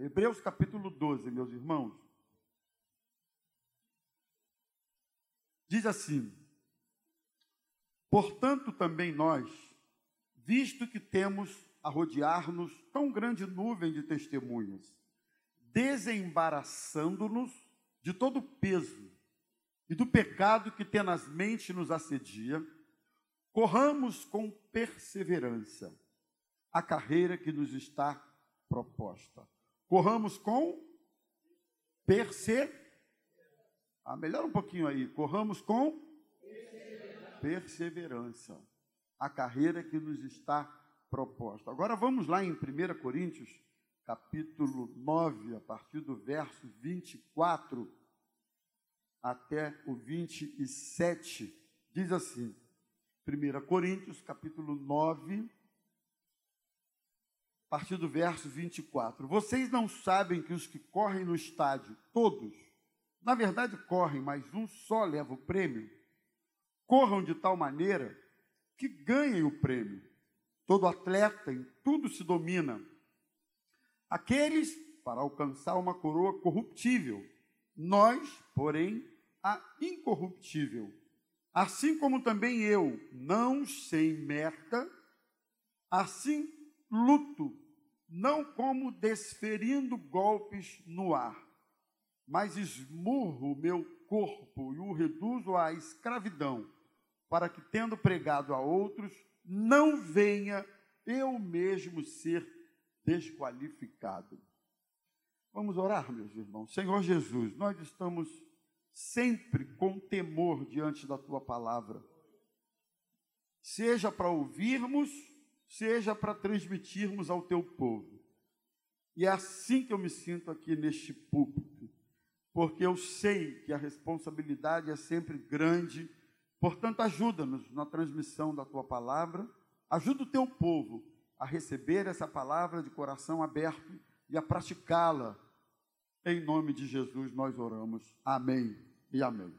Hebreus capítulo 12, meus irmãos. Diz assim: Portanto, também nós, visto que temos a rodear-nos tão grande nuvem de testemunhas, desembaraçando-nos de todo o peso e do pecado que tenazmente nos assedia, corramos com perseverança a carreira que nos está proposta. Corramos com perseverança. Ah, melhora um pouquinho aí. Corramos com perseverança. A carreira que nos está proposta. Agora vamos lá em 1 Coríntios, capítulo 9, a partir do verso 24 até o 27. Diz assim: 1 Coríntios, capítulo 9, a partir do verso 24. Vocês não sabem que os que correm no estádio, todos, na verdade correm, mas um só leva o prêmio? corram de tal maneira que ganhem o prêmio. Todo atleta em tudo se domina. Aqueles para alcançar uma coroa corruptível, nós, porém, a incorruptível. Assim como também eu, não sem merda, assim luto, não como desferindo golpes no ar, mas esmurro o meu corpo e o reduzo à escravidão para que, tendo pregado a outros, não venha eu mesmo ser desqualificado. Vamos orar, meus irmãos. Senhor Jesus, nós estamos sempre com temor diante da tua palavra, seja para ouvirmos, seja para transmitirmos ao teu povo. E é assim que eu me sinto aqui neste púlpito, porque eu sei que a responsabilidade é sempre grande Portanto, ajuda-nos na transmissão da tua palavra, ajuda o teu povo a receber essa palavra de coração aberto e a praticá-la. Em nome de Jesus nós oramos. Amém e amém.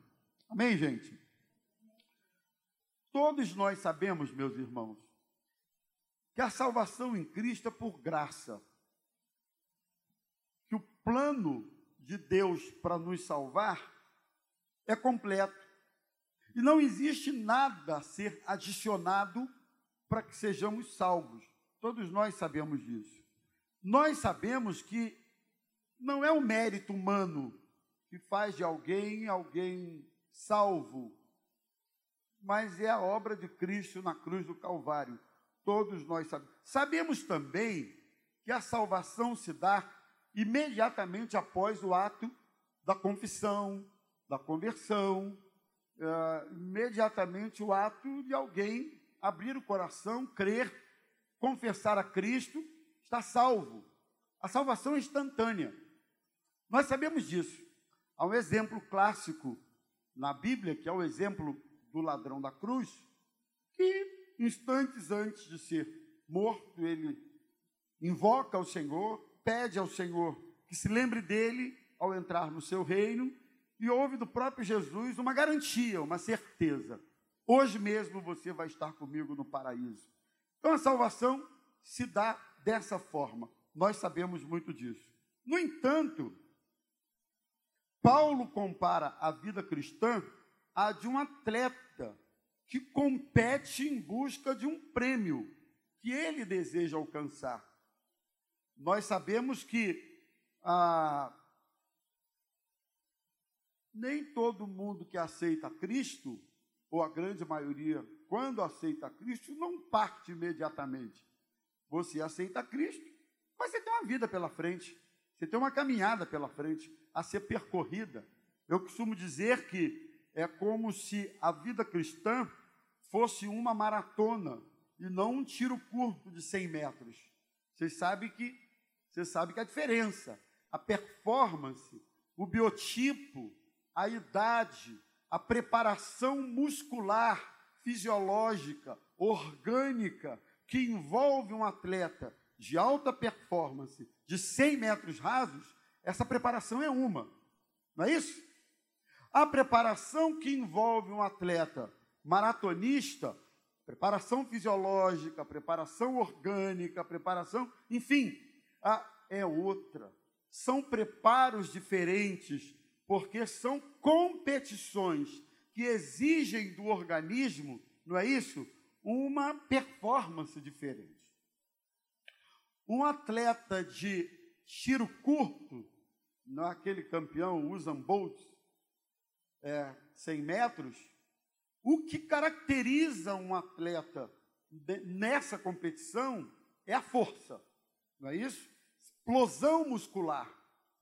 Amém, gente? Todos nós sabemos, meus irmãos, que a salvação em Cristo é por graça. Que o plano de Deus para nos salvar é completo. E não existe nada a ser adicionado para que sejamos salvos. Todos nós sabemos disso. Nós sabemos que não é o mérito humano que faz de alguém alguém salvo, mas é a obra de Cristo na cruz do Calvário. Todos nós sabemos. Sabemos também que a salvação se dá imediatamente após o ato da confissão, da conversão, uh, imediatamente o ato de alguém abrir o coração, crer, confessar a Cristo, está salvo. A salvação é instantânea. Nós sabemos disso. Há um exemplo clássico na Bíblia, que é o exemplo do ladrão da cruz, que instantes antes de ser morto, ele invoca ao Senhor, pede ao Senhor que se lembre dele ao entrar no seu reino, e houve do próprio Jesus uma garantia, uma certeza. Hoje mesmo você vai estar comigo no paraíso. Então a salvação se dá dessa forma. Nós sabemos muito disso. No entanto, Paulo compara a vida cristã à de um atleta que compete em busca de um prêmio que ele deseja alcançar. Nós sabemos que ah, nem todo mundo que aceita Cristo, ou a grande maioria, quando aceita Cristo, não parte imediatamente. Você aceita Cristo, mas você tem uma vida pela frente, você tem uma caminhada pela frente a ser percorrida. Eu costumo dizer que é como se a vida cristã fosse uma maratona e não um tiro curto de 100 metros. Vocês sabem que, você sabe que a diferença, a performance, o biotipo, a idade, a preparação muscular, fisiológica, orgânica, que envolve um atleta de alta performance, de 100 metros rasos, essa preparação é uma. Não é isso? A preparação que envolve um atleta maratonista, preparação fisiológica, preparação orgânica, preparação, enfim, é outra. são preparos diferentes, porque são competições que exigem do organismo, não é isso? Uma performance diferente. Um atleta de tiro curto, não é aquele campeão Usain Bolt, é, 100 metros, o que caracteriza um atleta nessa competição é a força, não é isso? Explosão muscular.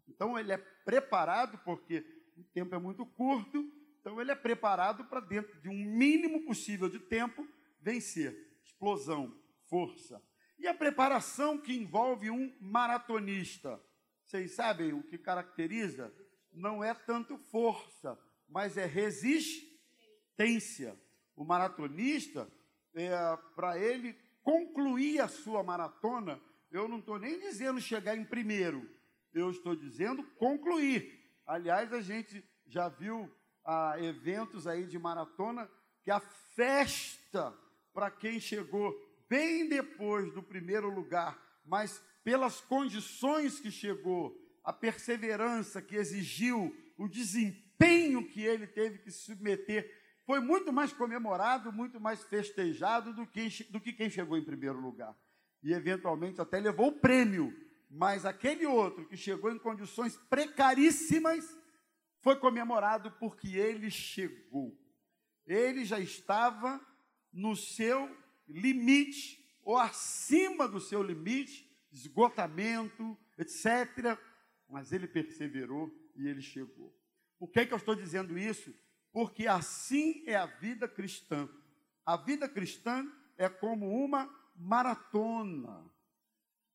Então ele é preparado, porque o tempo é muito curto, então ele é preparado para, dentro de um mínimo possível de tempo, vencer. Explosão, força. E a preparação que envolve um maratonista. Vocês sabem o que caracteriza? Não é tanto força, mas é resistência. O maratonista, é, para ele concluir a sua maratona, eu não estou nem dizendo chegar em primeiro, eu estou dizendo concluir. Aliás, a gente já viu ah, eventos aí de maratona que a festa para quem chegou bem depois do primeiro lugar, mas pelas condições que chegou, a perseverança que exigiu, o desempenho que ele teve que submeter, foi muito mais comemorado, muito mais festejado do que, do que quem chegou em primeiro lugar. E eventualmente até levou o prêmio, mas aquele outro que chegou em condições precaríssimas foi comemorado porque ele chegou. Ele já estava no seu limite ou acima do seu limite, esgotamento, etc. Mas ele perseverou e ele chegou. Por que, que eu estou dizendo isso? Porque assim é a vida cristã. A vida cristã é como uma maratona.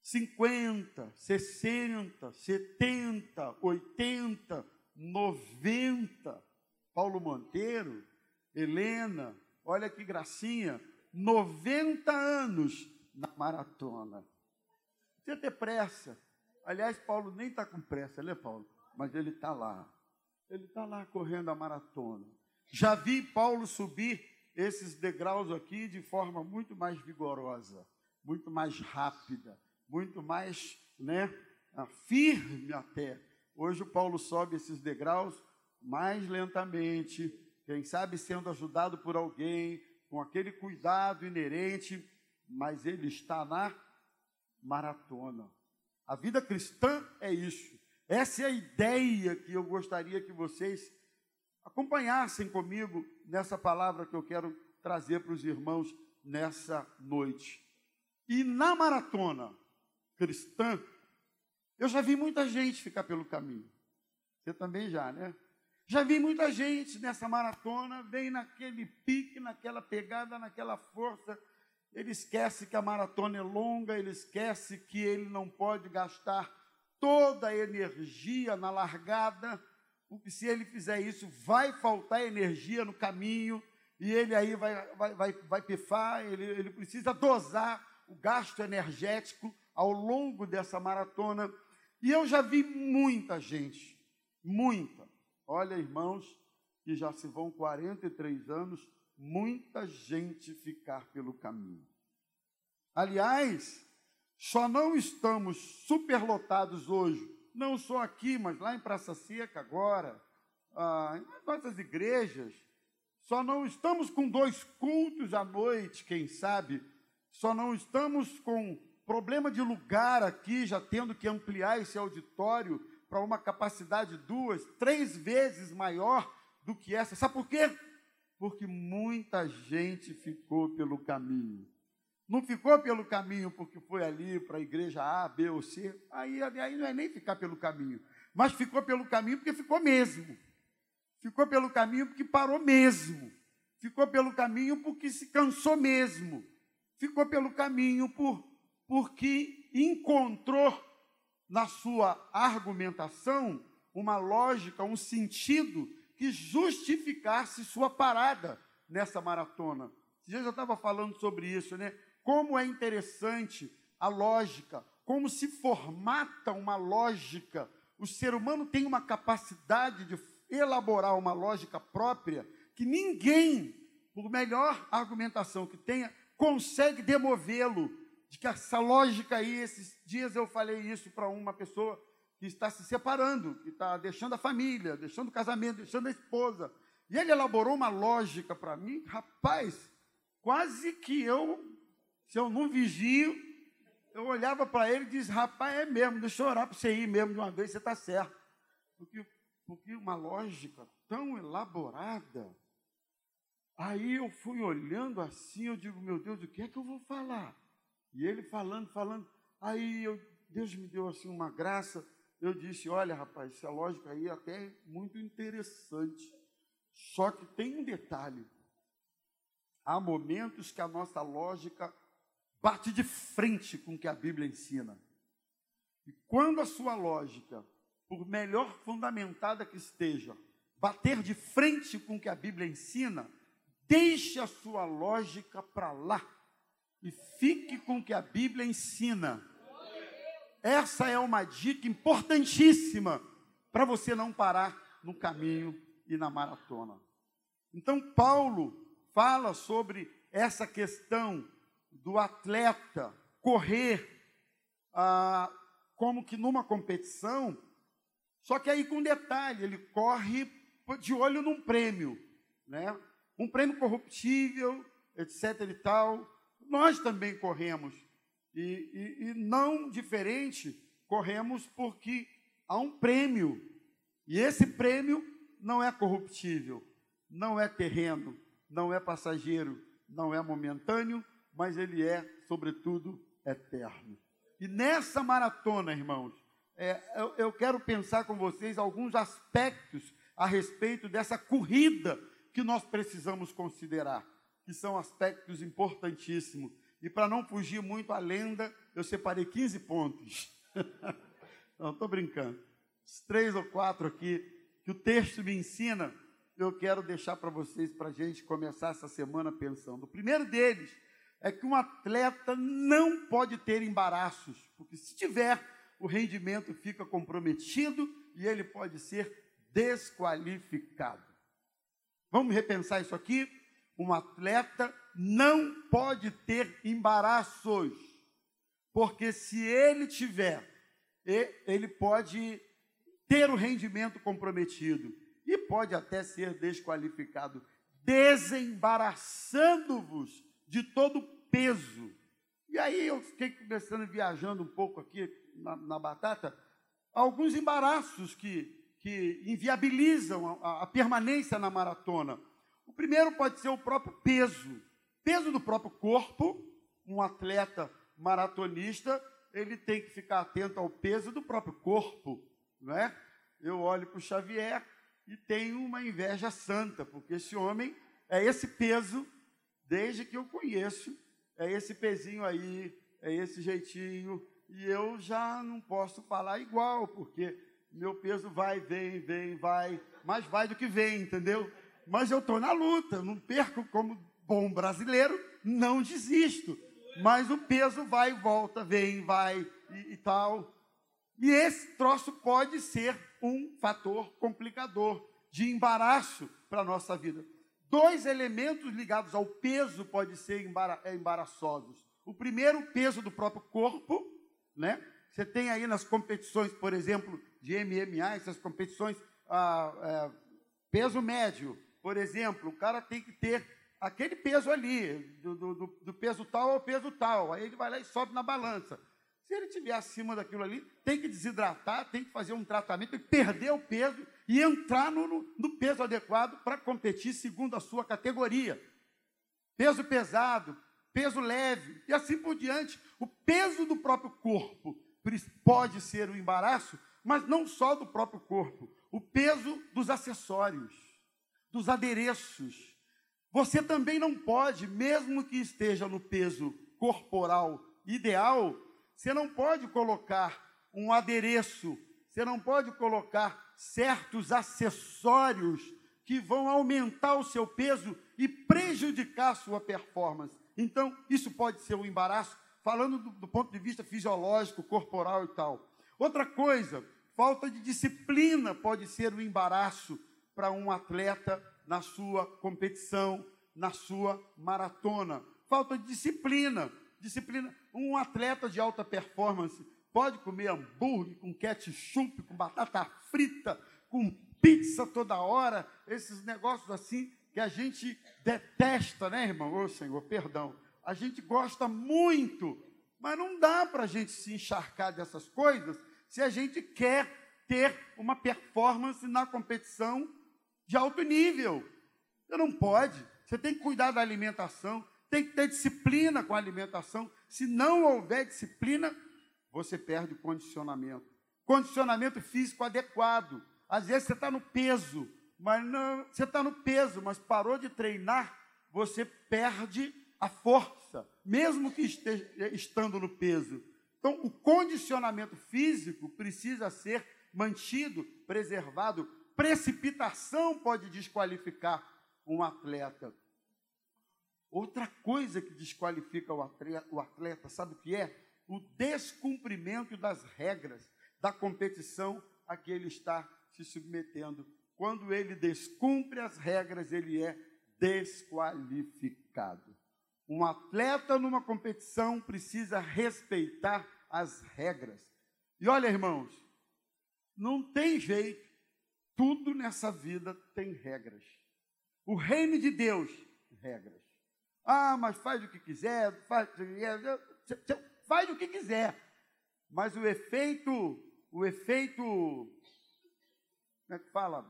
50, 60, 70, 80, 90. Paulo Monteiro, Helena, olha que gracinha, 90 anos na maratona. Você ter pressa. Aliás, Paulo nem está com pressa, né, Paulo? Mas ele está lá. Ele está lá correndo a maratona. Já vi Paulo subir esses degraus aqui de forma muito mais vigorosa, muito mais rápida, muito mais né, firme até. Hoje o Paulo sobe esses degraus mais lentamente, quem sabe sendo ajudado por alguém, com aquele cuidado inerente, mas ele está na maratona. A vida cristã é isso. Essa é a ideia que eu gostaria que vocês acompanhassem comigo nessa palavra que eu quero trazer para os irmãos nessa noite. E na maratona cristã, eu já vi muita gente ficar pelo caminho. Você também já, né? Já vi muita gente nessa maratona, vem naquele pique, naquela pegada, naquela força. Ele esquece que a maratona é longa, ele esquece que ele não pode gastar toda a energia na largada, porque se ele fizer isso, vai faltar energia no caminho, e ele aí vai, vai, vai, vai pifar, ele, ele precisa dosar o gasto energético ao longo dessa maratona. E eu já vi muita gente, muita, Olha, irmãos, que já se vão 43 anos, muita gente ficar pelo caminho. Aliás, só não estamos superlotados hoje, não só aqui, mas lá em Praça Seca agora, ah, em nossas igrejas, só não estamos com dois cultos à noite, quem sabe, só não estamos com problema de lugar aqui, já tendo que ampliar esse auditório para uma capacidade duas, três vezes maior do que essa. Sabe por quê? Porque muita gente ficou pelo caminho. Não ficou pelo caminho porque foi ali para a igreja A, B ou C. Aí, aí não é nem ficar pelo caminho. Mas ficou pelo caminho porque ficou mesmo. Ficou pelo caminho porque parou mesmo. Ficou pelo caminho porque se cansou mesmo. Ficou pelo caminho por, porque encontrou na sua argumentação uma lógica, um sentido que justificasse sua parada nessa maratona. Já eu estava falando sobre isso, né? Como é interessante a lógica, como se formata uma lógica. O ser humano tem uma capacidade de elaborar uma lógica própria que ninguém, por melhor argumentação que tenha, consegue demovê-lo de que essa lógica aí, esses dias eu falei isso para uma pessoa que está se separando, que está deixando a família, deixando o casamento, deixando a esposa. E ele elaborou uma lógica para mim, rapaz, quase que eu, se eu não vigio, eu olhava para ele e disse, rapaz, é mesmo, deixa eu orar para você ir mesmo de uma vez, você está certo. Porque, porque uma lógica tão elaborada. Aí eu fui olhando assim, eu digo, meu Deus, o que é que eu vou falar? E ele falando, falando. Aí eu, Deus me deu assim uma graça. Eu disse, olha, rapaz, essa lógica aí é até muito interessante. Só que tem um detalhe. Há momentos que a nossa lógica bate de frente com o que a Bíblia ensina. E quando a sua lógica, por melhor fundamentada que esteja, bater de frente com o que a Bíblia ensina, deixe a sua lógica para lá e fique com o que a Bíblia ensina. Essa é uma dica importantíssima para você não parar no caminho e na maratona. Então, Paulo fala sobre essa questão do atleta correr ah, como que numa competição, só que aí com detalhe, ele corre de olho num prêmio, né? Um prêmio corruptível, etc e tal. Nós também corremos e, e, e não diferente, corremos porque há um prêmio e esse prêmio não é corruptível, não é terreno, não é passageiro, não é momentâneo, mas ele é, sobretudo, eterno. E nessa maratona, irmãos, é, eu, eu quero pensar com vocês alguns aspectos a respeito dessa corrida que nós precisamos considerar, que são aspectos importantíssimos. E para não fugir muito à lenda, eu separei 15 pontos. não, estou brincando. Os três ou quatro aqui que o texto me ensina, eu quero deixar para vocês, para a gente começar essa semana pensando. O primeiro deles é que um atleta não pode ter embaraços, porque se tiver, o rendimento fica comprometido e ele pode ser desqualificado. Vamos repensar isso aqui? Um atleta não pode ter embaraços, porque se ele tiver, ele pode ter o rendimento comprometido e pode até ser desqualificado, desembaraçando-vos de todo o peso. E aí eu fiquei começando viajando um pouco aqui na, na batata, alguns embaraços que, que inviabilizam a, a permanência na maratona. O primeiro pode ser o próprio peso, peso do próprio corpo. Um atleta maratonista ele tem que ficar atento ao peso do próprio corpo, não é? Eu olho para o Xavier e tenho uma inveja santa, porque esse homem é esse peso desde que eu conheço, é esse pezinho aí, é esse jeitinho, e eu já não posso falar igual, porque meu peso vai, vem, vem, vai, mais vai do que vem, entendeu? Mas eu estou na luta, não perco como bom brasileiro, não desisto. Mas o peso vai e volta, vem, vai e, e tal. E esse troço pode ser um fator complicador de embaraço para a nossa vida. Dois elementos ligados ao peso podem ser é, embaraçosos. O primeiro, o peso do próprio corpo, né? Você tem aí nas competições, por exemplo, de MMA, essas competições, ah, é, peso médio, por exemplo, o cara tem que ter aquele peso ali, do, do, do peso tal ao peso tal. Aí ele vai lá e sobe na balança. Se ele estiver acima daquilo ali, tem que desidratar, tem que fazer um tratamento e perder o peso e entrar no, no, peso adequado para competir segundo a sua categoria. Peso pesado, peso leve e assim por diante. O peso do próprio corpo pode ser um embaraço, mas não só do próprio corpo, o peso dos acessórios, dos adereços. Você também não pode, mesmo que esteja no peso corporal ideal, você não pode colocar um adereço, você não pode colocar certos acessórios que vão aumentar o seu peso e prejudicar sua performance. Então, isso pode ser um embaraço, falando do, do ponto de vista fisiológico, corporal e tal. Outra coisa, falta de disciplina pode ser um embaraço para um atleta na sua competição, na sua maratona. Falta de disciplina disciplina. Um atleta de alta performance pode comer hambúrguer com ketchup, com batata frita, com pizza toda hora, esses negócios assim que a gente detesta, né, irmão? Ô Senhor, perdão. A gente gosta muito, mas não dá para a gente se encharcar dessas coisas se a gente quer ter uma performance na competição de alto nível. Você não pode. Você tem que cuidar da alimentação, tem que ter disciplina com a alimentação. Se não houver disciplina, você perde o condicionamento. Condicionamento físico adequado. Às vezes você está no peso, mas não, você está no peso, mas parou de treinar, você perde a força, mesmo que esteja estando no peso. Então, o condicionamento físico precisa ser mantido, preservado. Precipitação pode desqualificar um atleta. Outra coisa que desqualifica o atleta, o atleta, sabe o que é? O descumprimento das regras da competição a que ele está se submetendo. Quando ele descumpre as regras, ele é desqualificado. Um atleta numa competição precisa respeitar as regras. E olha, irmãos, não tem jeito, tudo nessa vida tem regras. O reino de Deus, regras. Ah, mas faz o que quiser, faz, faz o que quiser. Mas o efeito, o efeito, como é que fala?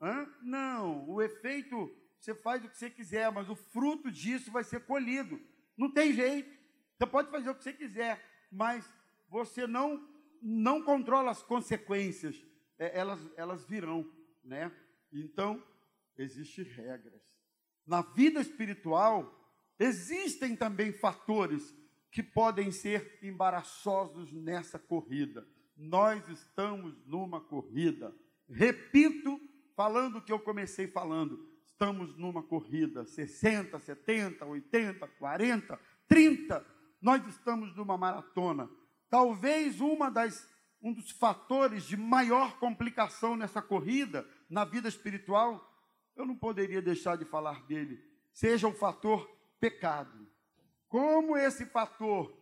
Hã? Não, o efeito você faz o que você quiser, mas o fruto disso vai ser colhido. Não tem jeito. Você pode fazer o que você quiser, mas você não não controla as consequências. É, elas, elas virão, né? Então, existem regras. Na vida espiritual, existem também fatores que podem ser embaraçosos nessa corrida. Nós estamos numa corrida. Repito, falando o que eu comecei falando estamos numa corrida, 60, 70, 80, 40, 30, nós estamos numa maratona. Talvez uma das, um dos fatores de maior complicação nessa corrida, na vida espiritual, eu não poderia deixar de falar dele, seja o fator pecado. Como esse fator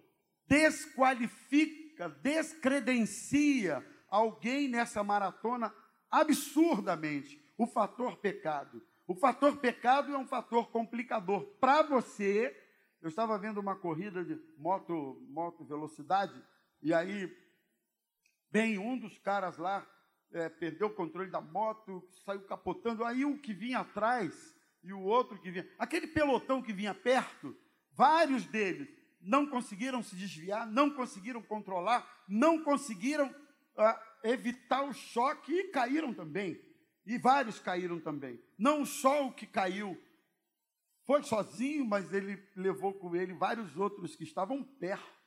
desqualifica, descredencia alguém nessa maratona absurdamente, o fator pecado. O fator pecado é um fator complicador. Para você, eu estava vendo uma corrida de moto, moto velocidade, e aí, bem, um dos caras lá é, perdeu o controle da moto, saiu capotando. Aí o que vinha atrás e o outro que vinha, aquele pelotão que vinha perto, vários deles não conseguiram se desviar, não conseguiram controlar, não conseguiram ah, evitar o choque e caíram também. E vários caíram também. Não só o que caiu foi sozinho, mas ele levou com ele vários outros que estavam perto.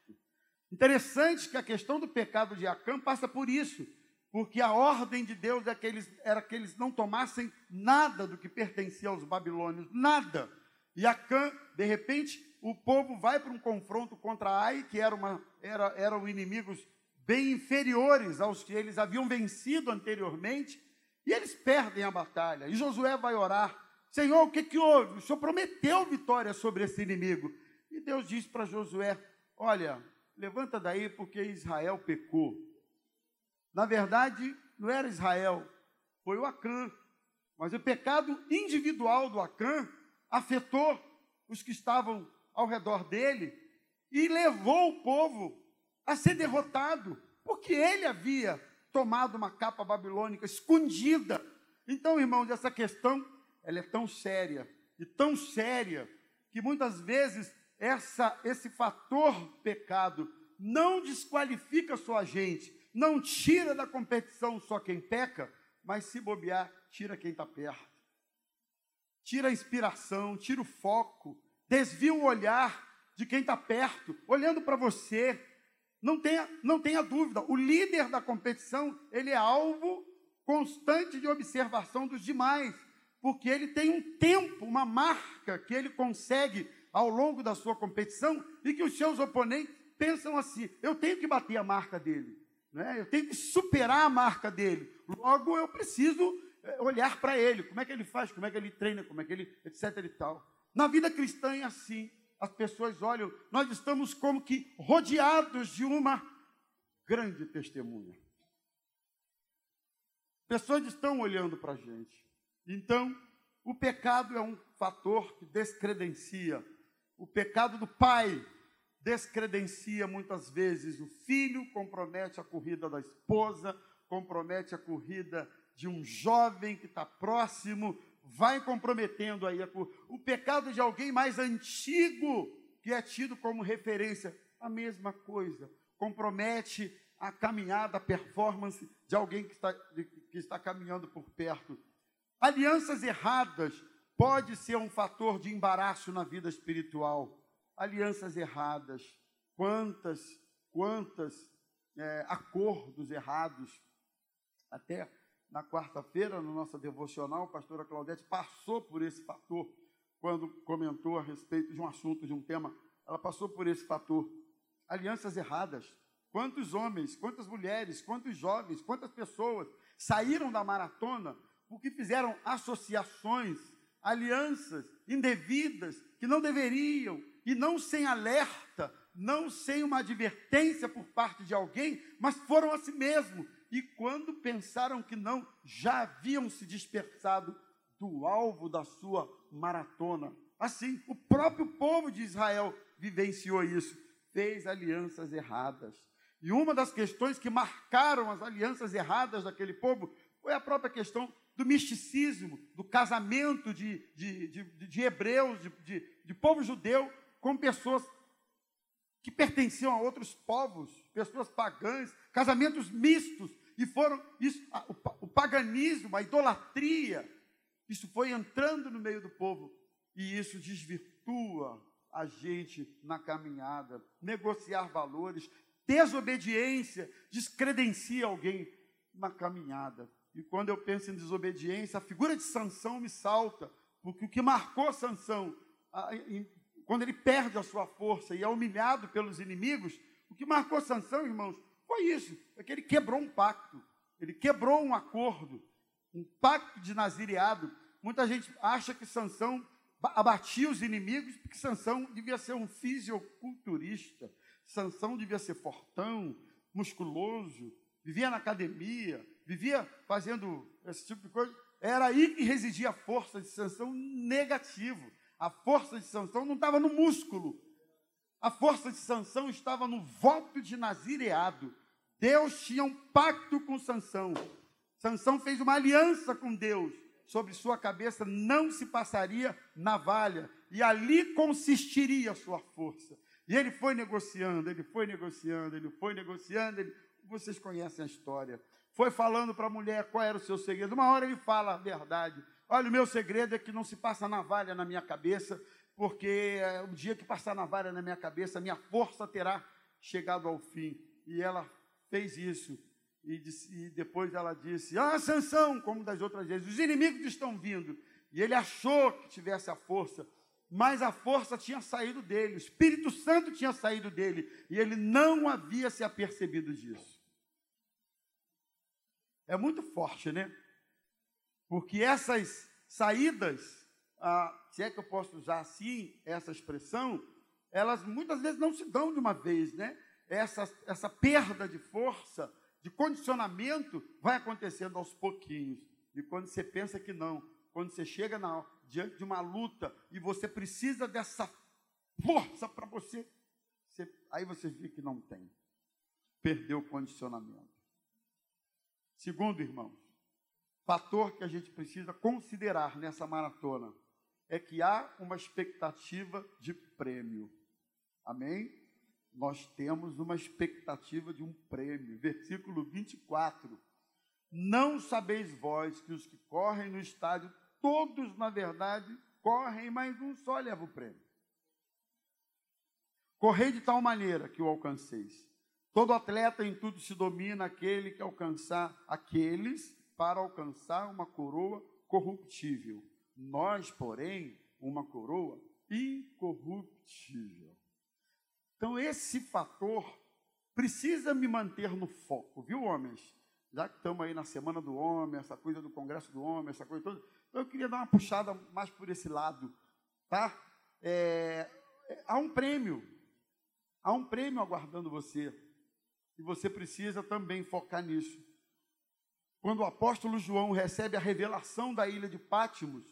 Interessante que a questão do pecado de Acã passa por isso, porque a ordem de Deus é que eles, era que eles não tomassem nada do que pertencia aos babilônios, nada. E Acã, de repente, o povo vai para um confronto contra Ai, que era uma, era, eram inimigos bem inferiores aos que eles haviam vencido anteriormente, e eles perdem a batalha. E Josué vai orar: Senhor, o que, que houve? O Senhor prometeu vitória sobre esse inimigo. E Deus diz para Josué: Olha, levanta daí porque Israel pecou. Na verdade, não era Israel, foi o Acã. Mas o pecado individual do Acã afetou os que estavam ao redor dele e levou o povo a ser derrotado, porque ele havia tomado uma capa babilônica escondida. Então, irmãos, essa questão ela é tão séria e tão séria que muitas vezes essa, esse fator pecado não desqualifica só a gente, não tira da competição só quem peca, mas se bobear, tira quem está perto. Tira a inspiração, tira o foco, desvia o olhar de quem está perto, olhando para você, não tenha, não tenha dúvida, o líder da competição, ele é alvo constante de observação dos demais, porque ele tem um tempo, uma marca que ele consegue ao longo da sua competição e que os seus oponentes pensam assim: eu tenho que bater a marca dele, né? eu tenho que superar a marca dele, logo eu preciso eh, olhar para ele, como é que ele faz, como é que ele treina, como é que ele, etc e tal. Na vida cristã é assim, as pessoas olham, nós estamos como que rodeados de uma grande testemunha. Pessoas estão olhando para a gente. Então, o pecado é um fator que descredencia. O pecado do pai descredencia muitas vezes o filho, compromete a corrida da esposa, compromete a corrida de um jovem que está próximo, vai comprometendo aí a, o pecado de alguém mais antigo, que é tido como referência, a mesma coisa, compromete a caminhada, a performance de alguém que está, que está caminhando por perto. Alianças erradas pode ser um fator de embaraço na vida espiritual. Alianças erradas, quantas, quantas é, acordos errados. Até na quarta-feira, na nossa devocional, a pastora Claudete passou por esse fator, quando comentou a respeito de um assunto, de um tema, ela passou por esse fator. Alianças erradas. Quantos homens, quantas mulheres, quantos jovens, quantas pessoas saíram da maratona porque fizeram associações, alianças indevidas que não deveriam, e não sem alerta, não sem uma advertência por parte de alguém, mas foram a si mesmo. E quando pensaram que não, já haviam se dispersado do alvo da sua maratona. Assim, o próprio povo de Israel vivenciou isso, fez alianças erradas e uma das questões que marcaram as alianças erradas daquele povo foi a própria questão do misticismo, do casamento de, de, de, de hebreus, de, de, povo judeu, com pessoas que pertenciam a outros povos, pessoas pagãs, casamentos mistos, e foram isso, o, paganismo, a idolatria, isso foi entrando no meio do povo, e isso desvirtua a gente na caminhada, negociar valores, Desobediência descredencia alguém na caminhada. E quando eu penso em desobediência, a figura de Sansão me salta, porque o que marcou Sansão, quando ele perde a sua força e é humilhado pelos inimigos, o que marcou Sansão, irmãos, foi isso, é que ele quebrou um pacto, ele quebrou um acordo, um pacto de nazireado. Muita gente acha que Sansão abatia os inimigos porque Sansão devia ser um fisiculturista. Sansão devia ser fortão, musculoso, vivia na academia, vivia fazendo esse tipo de coisa. Era aí que residia a força de Sansão negativo. A força de Sansão não estava no músculo. A força de Sansão estava no voto de nazireado. Deus tinha um pacto com Sansão. Sansão fez uma aliança com Deus. Sobre sua cabeça não se passaria navalha, e ali consistiria a sua força. E ele foi negociando, ele foi negociando, ele foi negociando. Ele... Vocês conhecem a história. Foi falando para a mulher qual era o seu segredo. Uma hora ele fala a verdade. Olha, o meu segredo é que não se passa navalha na minha cabeça, porque é, o dia que passar navalha na minha cabeça, minha força terá chegado ao fim. E ela fez isso. E, disse, e depois ela disse: Ah, Sansão, como das outras vezes, os inimigos estão vindo. E ele achou que tivesse a força mas a força tinha saído dele, o Espírito Santo tinha saído dele, e ele não havia se apercebido disso. É muito forte, né? Porque essas saídas, ah, se é que eu posso usar assim essa expressão, elas muitas vezes não se dão de uma vez, né? Essa, essa perda de força, de condicionamento, vai acontecendo aos pouquinhos. E quando você pensa que não, quando você chega na, diante de uma luta e você precisa dessa força para você, você, aí você vê que não tem. Perdeu o condicionamento. Segundo, irmãos, fator que a gente precisa considerar nessa maratona é que há uma expectativa de prêmio. Amém? Nós temos uma expectativa de um prêmio. Versículo 24. Não sabeis vós que os que correm no estádio todos, na verdade, correm, mas um só leva o prêmio. Correi de tal maneira que o alcanceis. Todo atleta em tudo se domina aquele que alcançar aqueles para alcançar uma coroa corruptível. Nós, porém, uma coroa incorruptível. Então, esse fator precisa me manter no foco, viu, homens? Já que estamos aí na Semana do Homem, essa coisa do Congresso do Homem, essa coisa toda, eu queria dar uma puxada mais por esse lado, tá? É, é, há um prêmio. Há um prêmio aguardando você. E você precisa também focar nisso. Quando o apóstolo João recebe a revelação da ilha de Pátimos,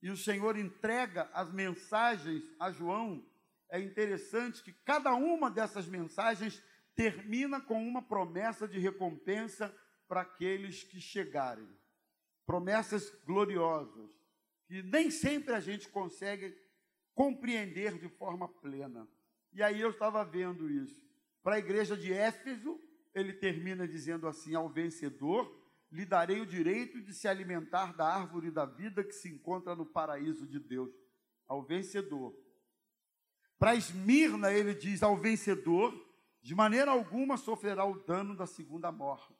e o Senhor entrega as mensagens a João, é interessante que cada uma dessas mensagens termina com uma promessa de recompensa para aqueles que chegarem. Promessas gloriosas, que nem sempre a gente consegue compreender de forma plena. E aí eu estava vendo isso. Para a igreja de Éfeso, ele termina dizendo assim: ao vencedor lhe darei o direito de se alimentar da árvore da vida que se encontra no paraíso de Deus. Ao vencedor. Para Esmirna, ele diz: ao vencedor, de maneira alguma sofrerá o dano da segunda morte.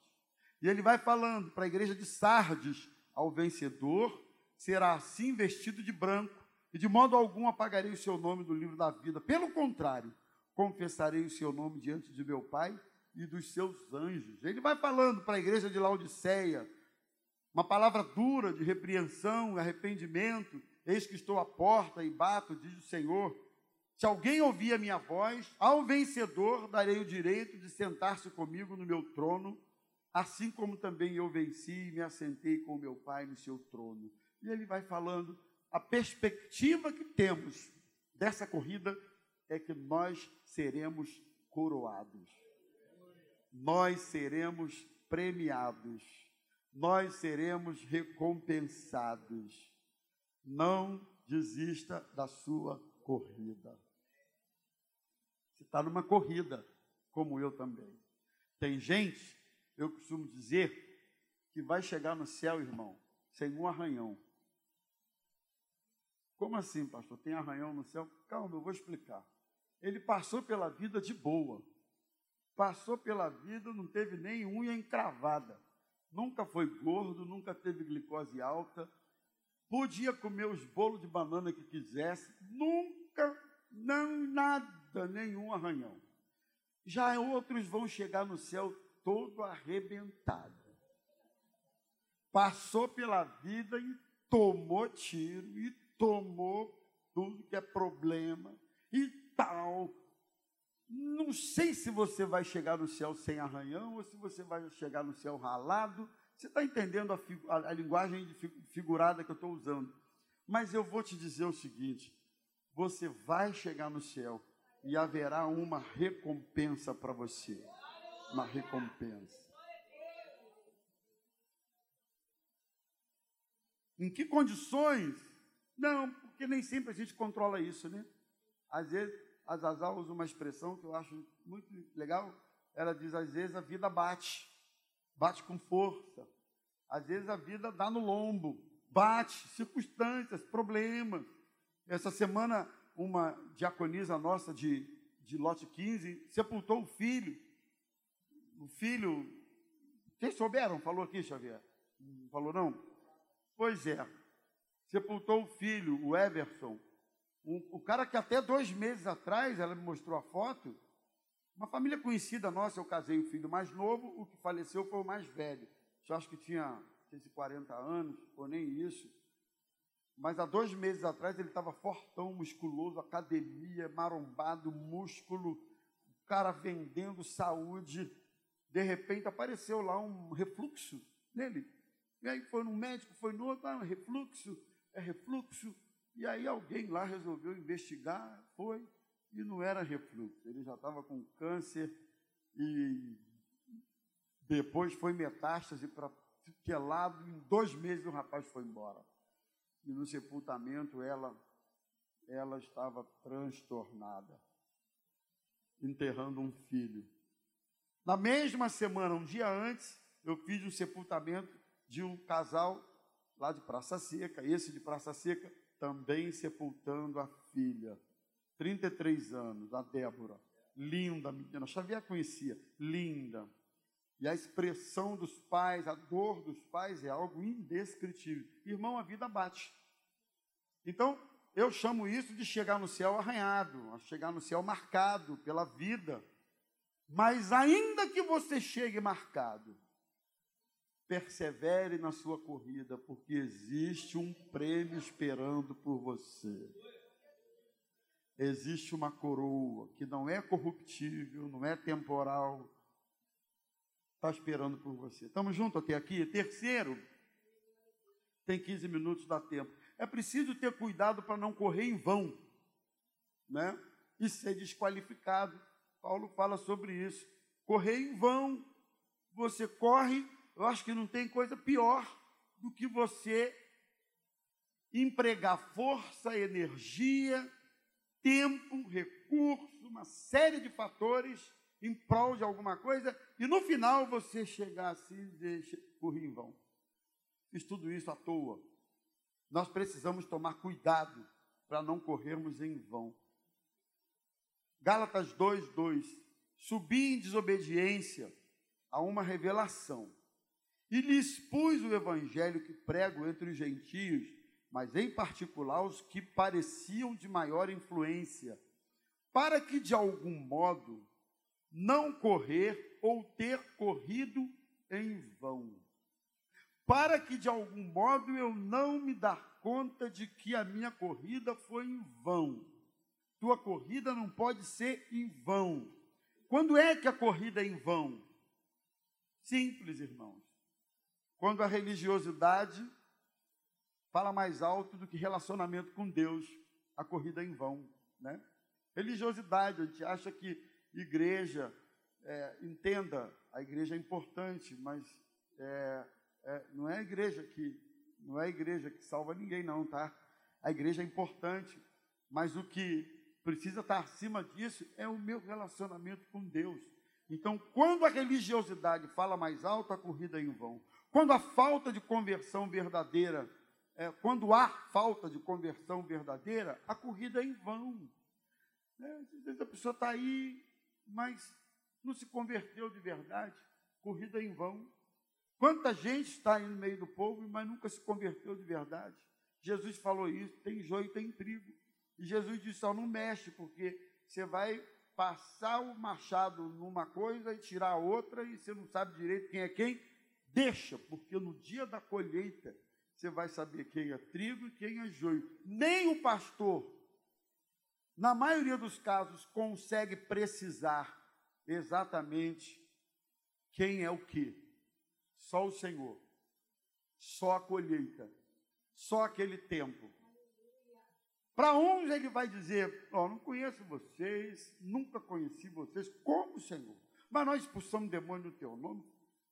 E ele vai falando para a igreja de Sardes: ao vencedor será assim vestido de branco, e de modo algum apagarei o seu nome do livro da vida. Pelo contrário, confessarei o seu nome diante de meu Pai e dos seus anjos. Ele vai falando para a igreja de Laodiceia, uma palavra dura de repreensão, arrependimento. Eis que estou à porta e bato, diz o Senhor. Se alguém ouvir a minha voz, ao vencedor darei o direito de sentar-se comigo no meu trono, assim como também eu venci e me assentei com meu Pai no seu trono. E ele vai falando a perspectiva que temos dessa corrida é que nós seremos coroados nós seremos premiados, nós seremos recompensados. Não desista da sua corrida. Você está numa corrida, como eu também. Tem gente, eu costumo dizer, que vai chegar no céu, irmão, sem um arranhão. Como assim, pastor? Tem arranhão no céu? Calma, eu vou explicar. Ele passou pela vida de boa passou pela vida, não teve nem unha encravada. Nunca foi gordo, nunca teve glicose alta. Podia comer os bolos de banana que quisesse, nunca, não nada, nenhum arranhão. Já outros vão chegar no céu todo arrebentado. Passou pela vida e tomou tiro, e tomou tudo que é problema, e tal, não sei se você vai chegar no céu sem arranhão ou se você vai chegar no céu ralado. Você está entendendo a, a, a linguagem figurada que eu estou usando. Mas eu vou te dizer o seguinte: você vai chegar no céu e haverá uma recompensa para você. Uma recompensa. Em que condições? Não, porque nem sempre a gente controla isso, né? Às vezes a Zazá usa uma expressão que eu acho muito legal. Ela diz: às vezes a vida bate, bate com força. Às vezes a vida dá no lombo, bate, circunstâncias, problemas. Essa semana, uma diaconisa nossa de, de lote 15 sepultou o filho. O filho, vocês souberam? Falou aqui, Xavier? Não falou não? Pois é. Sepultou o filho, o Everson, o, o cara que até dois meses atrás, ela me mostrou a foto, uma família conhecida nossa, eu casei o filho mais novo, o que faleceu foi o mais velho. Eu acho que tinha 40 anos, ou nem isso. Mas há dois meses atrás ele estava fortão, musculoso, academia, marombado, músculo, o cara vendendo saúde. De repente apareceu lá um refluxo nele. E aí foi no médico, foi no outro, ah, refluxo, é refluxo. E aí alguém lá resolveu investigar, foi, e não era refluxo. Ele já estava com câncer e depois foi metástase para que lado, em dois meses o rapaz foi embora. E no sepultamento ela, ela estava transtornada, enterrando um filho. Na mesma semana, um dia antes, eu fiz um sepultamento de um casal lá de Praça Seca, esse de Praça Seca, também sepultando a filha, 33 anos, a Débora, linda menina, Xavier conhecia, linda. E a expressão dos pais, a dor dos pais é algo indescritível. Irmão, a vida bate. Então, eu chamo isso de chegar no céu arranhado, chegar no céu marcado pela vida. Mas ainda que você chegue marcado, persevere na sua corrida, porque existe um prêmio esperando por você. existe uma coroa que não é corruptível, não é temporal, está esperando por você. Estamos juntos até aqui? Terceiro, tem 15 minutos, dá tempo. É preciso ter cuidado para não correr em vão, né? E ser desqualificado. Paulo fala sobre isso. Correr em vão, você corre, eu acho que não tem coisa pior do que você empregar força, energia, tempo, recurso, uma série de fatores em prol de alguma coisa e no final você chegar assim e dizer, corri em vão. Fiz tudo isso à toa. Nós precisamos tomar cuidado para não corrermos em vão. Gálatas 2, 2. Subi em desobediência a uma revelação e lhes pus o evangelho que prego entre os gentios, mas em particular os que pareciam de maior influência, para que de algum modo não correr ou ter corrido em vão. Para que de algum modo eu não me dar conta de que a minha corrida foi em vão. Tua corrida não pode ser em vão. Quando é que a corrida é em vão? Simples, irmãos. Quando a religiosidade fala mais alto do que relacionamento com Deus, a corrida é em vão, né? Religiosidade, a gente acha que igreja, é, entenda, a igreja é importante, mas é, é, não é a igreja que não é a igreja que salva ninguém, não, tá? A igreja é importante, mas o que precisa estar acima disso é o meu relacionamento com Deus. Então, quando a religiosidade fala mais alto, a corrida é em vão. Quando a falta de conversão verdadeira, é, quando há falta de conversão verdadeira, a corrida é em vão. É, às vezes a pessoa está aí, mas não se converteu de verdade, corrida em vão. Quanta gente está aí no meio do povo, mas nunca se converteu de verdade. Jesus falou isso: tem joio e tem trigo. E Jesus disse: só não mexe, porque você vai passar o machado numa coisa e tirar a outra, e você não sabe direito quem é quem. Deixa, porque no dia da colheita você vai saber quem é trigo e quem é joio. Nem o pastor na maioria dos casos, consegue precisar exatamente quem é o que. Só o Senhor. Só a colheita. Só aquele tempo. Para uns ele vai dizer: oh, não conheço vocês, nunca conheci vocês, como Senhor. Mas nós expulsamos demônio no teu nome,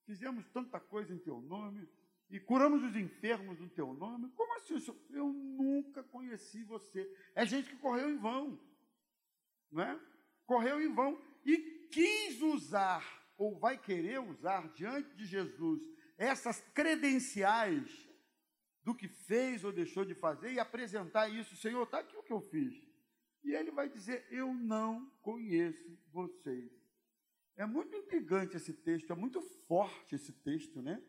fizemos tanta coisa em teu nome, e curamos os enfermos no teu nome. Como assim, senhor? Eu nunca conheci você. É gente que correu em vão, não é? Correu em vão e quis usar, ou vai querer usar diante de Jesus, essas credenciais do que fez ou deixou de fazer e apresentar isso. Senhor, está aqui o que eu fiz. E ele vai dizer: Eu não conheço vocês. É muito intrigante esse texto, é muito forte esse texto, né?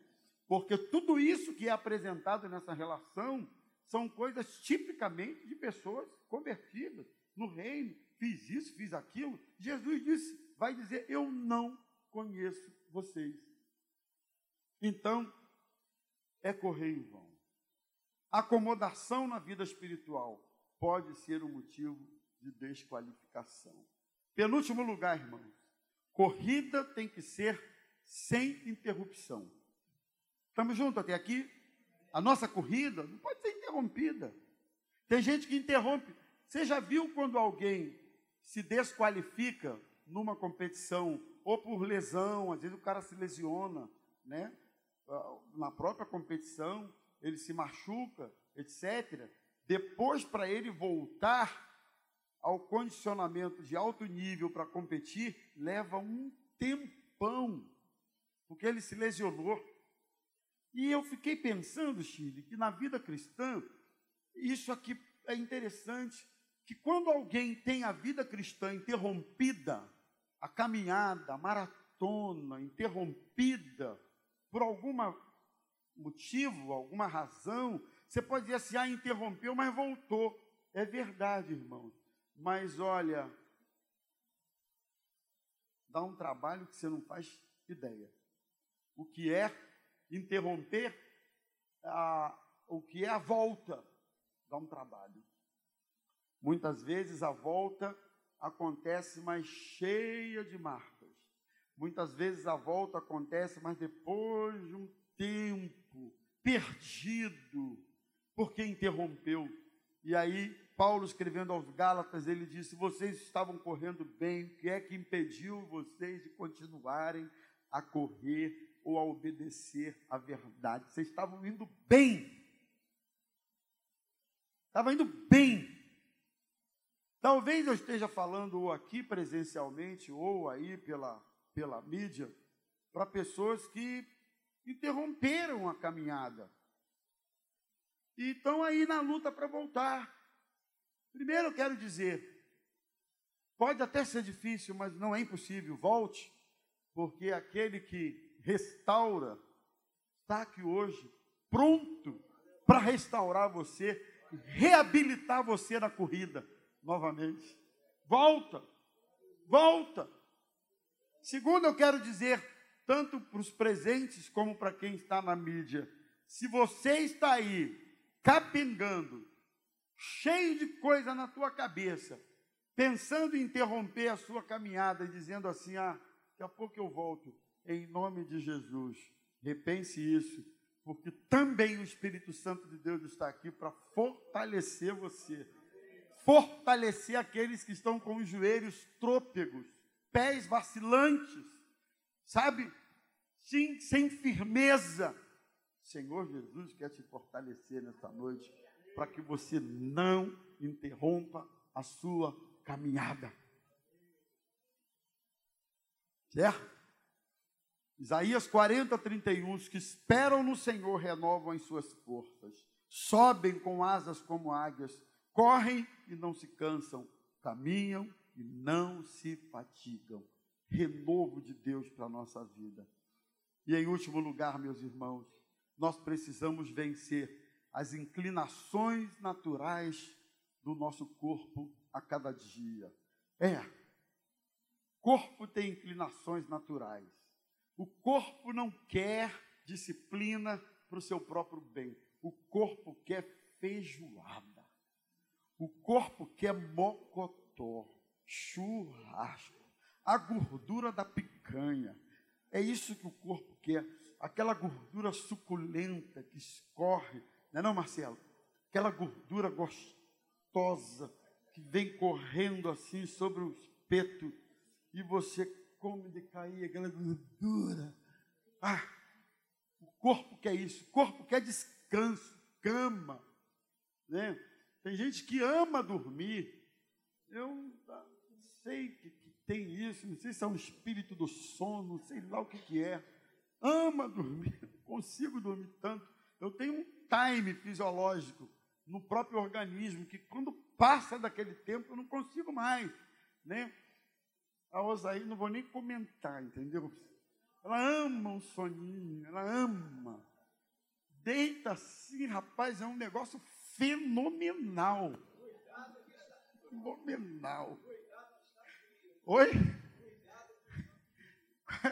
Porque tudo isso que é apresentado nessa relação são coisas tipicamente de pessoas convertidas no reino. Fiz isso, fiz aquilo. Jesus disse, vai dizer: Eu não conheço vocês. Então, é correr em vão. Acomodação na vida espiritual pode ser um motivo de desqualificação. Penúltimo lugar, irmãos, corrida tem que ser sem interrupção. Estamos juntos até aqui? A nossa corrida não pode ser interrompida. Tem gente que interrompe. Você já viu quando alguém se desqualifica numa competição, ou por lesão, às vezes o cara se lesiona, né? Ah, na própria competição, ele se machuca, etc. Depois, para ele voltar ao condicionamento de alto nível para competir, leva um tempão, porque ele se lesionou. E eu fiquei pensando, Chile, que na vida cristã, isso aqui é interessante, que quando alguém tem a vida cristã interrompida, a caminhada, a maratona interrompida por algum motivo, alguma razão, você pode dizer assim, ah, interrompeu, mas voltou. É verdade, irmão. Mas olha, dá um trabalho que você não faz ideia. O que é interromper a, o que é a volta, dá um trabalho. Muitas vezes a volta acontece mais cheia de marcas. Muitas vezes a volta acontece, mas depois de um tempo perdido, porque interrompeu. E aí, Paulo escrevendo aos Gálatas, ele disse: Vocês estavam correndo bem, o que é que impediu vocês de continuarem a correr ou a obedecer à verdade? Vocês estavam indo bem. Estava indo bem. Talvez eu esteja falando ou aqui presencialmente ou aí pela, pela mídia para pessoas que interromperam a caminhada e estão aí na luta para voltar. Primeiro eu quero dizer, pode até ser difícil, mas não é impossível, volte, porque aquele que restaura está aqui hoje, pronto para restaurar você, reabilitar você na corrida novamente. Volta, volta. Segundo, eu quero dizer, tanto para os presentes como para quem está na mídia, se você está aí capengando, cheio de coisa na tua cabeça, pensando em interromper a sua caminhada e dizendo assim: ah, daqui a pouco eu volto, em nome de Jesus. Repense isso, porque também o Espírito Santo de Deus está aqui para fortalecer você, fortalecer aqueles que estão com os joelhos trôpegos, pés vacilantes, sabe? Sim, sem firmeza. Senhor Jesus quer te fortalecer nesta noite para que você não interrompa a sua caminhada. Certo? Isaías 40, 31, os que esperam no Senhor renovam as suas forças, sobem com asas como águias, correm e não se cansam, caminham e não se fatigam. Renovo de Deus para a nossa vida. E em último lugar, meus irmãos, nós precisamos vencer as inclinações naturais do nosso corpo a cada dia. É, corpo tem inclinações naturais. O corpo não quer disciplina para o seu próprio bem. O corpo quer feijoada. O corpo quer mocotó, churrasco, a gordura da picanha. É isso que o corpo quer. Aquela gordura suculenta que escorre não é não, Marcelo? Aquela gordura gostosa que vem correndo assim sobre o espeto e você come de cair aquela gordura. Ah, o corpo quer isso, o corpo quer descanso, cama. Né? Tem gente que ama dormir. Eu não sei que, que tem isso, não sei se é um espírito do sono, sei lá o que, que é. Ama dormir, consigo dormir tanto. Eu tenho um time fisiológico no próprio organismo que quando passa daquele tempo eu não consigo mais, né? A Osaí não vou nem comentar, entendeu? Ela ama um soninho, ela ama. Deita assim, rapaz, é um negócio fenomenal. Fenomenal. Oi?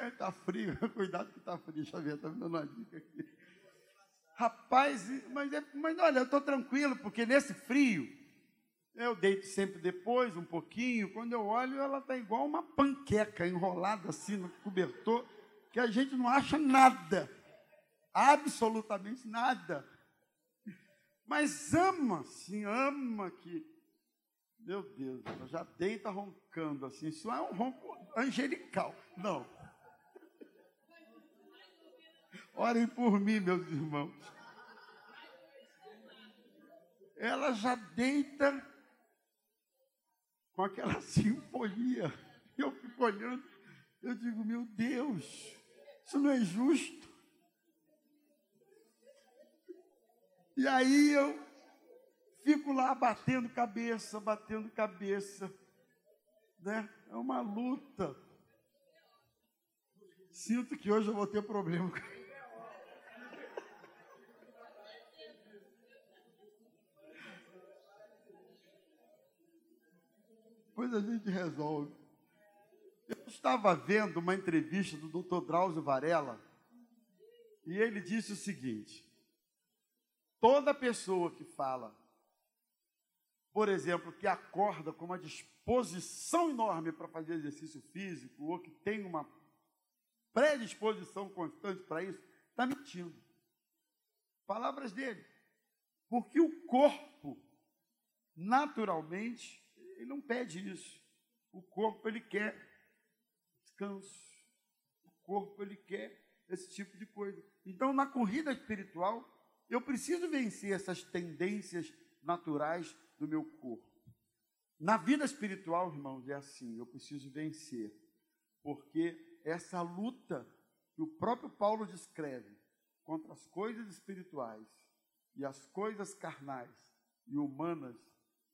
Está frio, cuidado que está frio. Ver, está me dando uma dica aqui. Rapaz, mas, é, mas olha, eu estou tranquilo, porque nesse frio, eu deito sempre depois, um pouquinho. Quando eu olho, ela está igual uma panqueca enrolada assim no cobertor, que a gente não acha nada. Absolutamente nada. Mas ama, sim, ama que. Meu Deus, ela já deita roncando assim. Isso é um ronco angelical. Não. Orem por mim, meus irmãos. Ela já deita com aquela sinfonia. Eu fico olhando, eu digo, meu Deus, isso não é justo. E aí eu fico lá batendo cabeça, batendo cabeça. Né? É uma luta. Sinto que hoje eu vou ter problema com Depois a gente resolve. Eu estava vendo uma entrevista do Dr. Drauzio Varela e ele disse o seguinte: toda pessoa que fala por exemplo, que acorda com uma disposição enorme para fazer exercício físico, ou que tem uma predisposição constante para isso, está mentindo. Palavras dele. Porque o corpo, naturalmente, ele não pede isso. O corpo, ele quer descanso. O corpo, ele quer esse tipo de coisa. Então, na corrida espiritual, eu preciso vencer essas tendências naturais do meu corpo. Na vida espiritual, irmãos, é assim: eu preciso vencer, porque essa luta que o próprio Paulo descreve contra as coisas espirituais e as coisas carnais e humanas,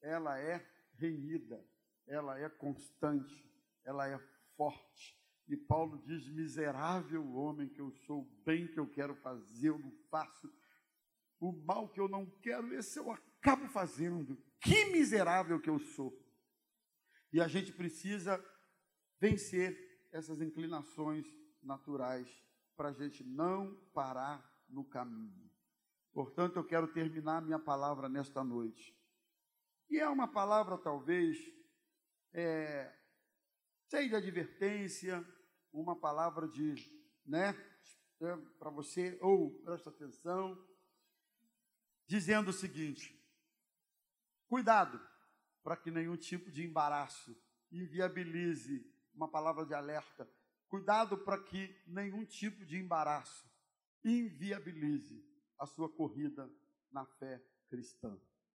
ela é renhida, ela é constante, ela é forte. E Paulo diz: miserável homem que eu sou, o bem que eu quero fazer, eu não faço, o mal que eu não quero, esse eu acabo fazendo. Que miserável que eu sou. E a gente precisa vencer essas inclinações naturais para a gente não parar no caminho. Portanto, eu quero terminar minha palavra nesta noite. E é uma palavra, talvez, é, cheia de advertência, uma palavra de, né, é, para você, ou presta atenção, dizendo o seguinte: cuidado para que nenhum tipo de embaraço inviabilize uma palavra de alerta. Cuidado para que nenhum tipo de embaraço inviabilize a sua corrida na fé cristã.